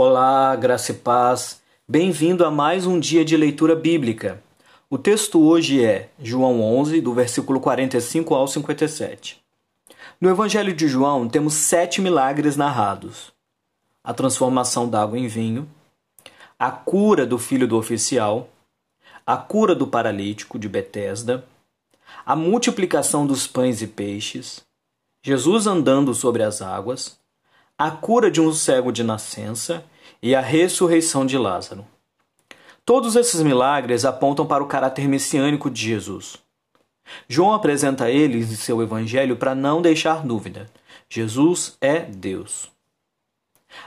Olá, graça e paz. Bem-vindo a mais um dia de leitura bíblica. O texto hoje é João 11, do versículo 45 ao 57. No Evangelho de João temos sete milagres narrados: a transformação da água em vinho, a cura do filho do oficial, a cura do paralítico de Betesda, a multiplicação dos pães e peixes, Jesus andando sobre as águas, a cura de um cego de nascença e a ressurreição de Lázaro. Todos esses milagres apontam para o caráter messiânico de Jesus. João apresenta eles em seu evangelho para não deixar dúvida: Jesus é Deus.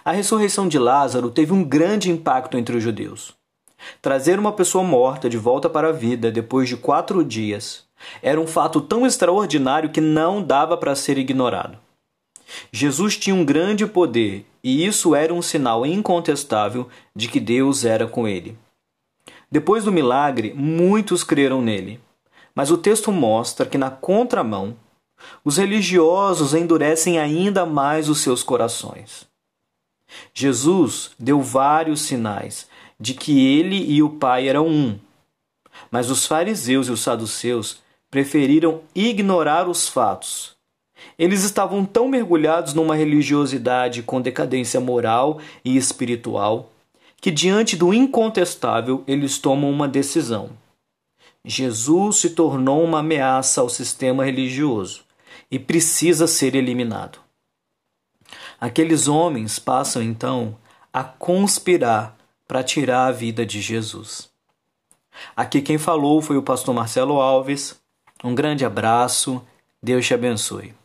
A ressurreição de Lázaro teve um grande impacto entre os judeus. Trazer uma pessoa morta de volta para a vida depois de quatro dias era um fato tão extraordinário que não dava para ser ignorado. Jesus tinha um grande poder e isso era um sinal incontestável de que Deus era com ele. Depois do milagre, muitos creram nele, mas o texto mostra que, na contramão, os religiosos endurecem ainda mais os seus corações. Jesus deu vários sinais de que ele e o Pai eram um, mas os fariseus e os saduceus preferiram ignorar os fatos eles estavam tão mergulhados numa religiosidade com decadência moral e espiritual que, diante do incontestável, eles tomam uma decisão. Jesus se tornou uma ameaça ao sistema religioso e precisa ser eliminado. Aqueles homens passam então a conspirar para tirar a vida de Jesus. Aqui quem falou foi o pastor Marcelo Alves. Um grande abraço, Deus te abençoe.